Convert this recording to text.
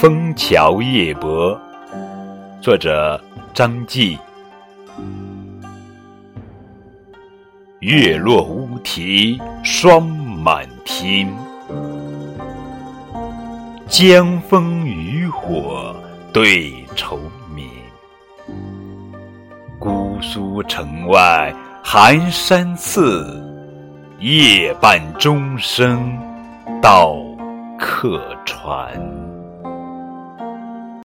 枫桥夜泊作者张继。月落乌啼霜满天江枫渔火对愁眠。姑苏城外寒山寺夜半钟声到客船。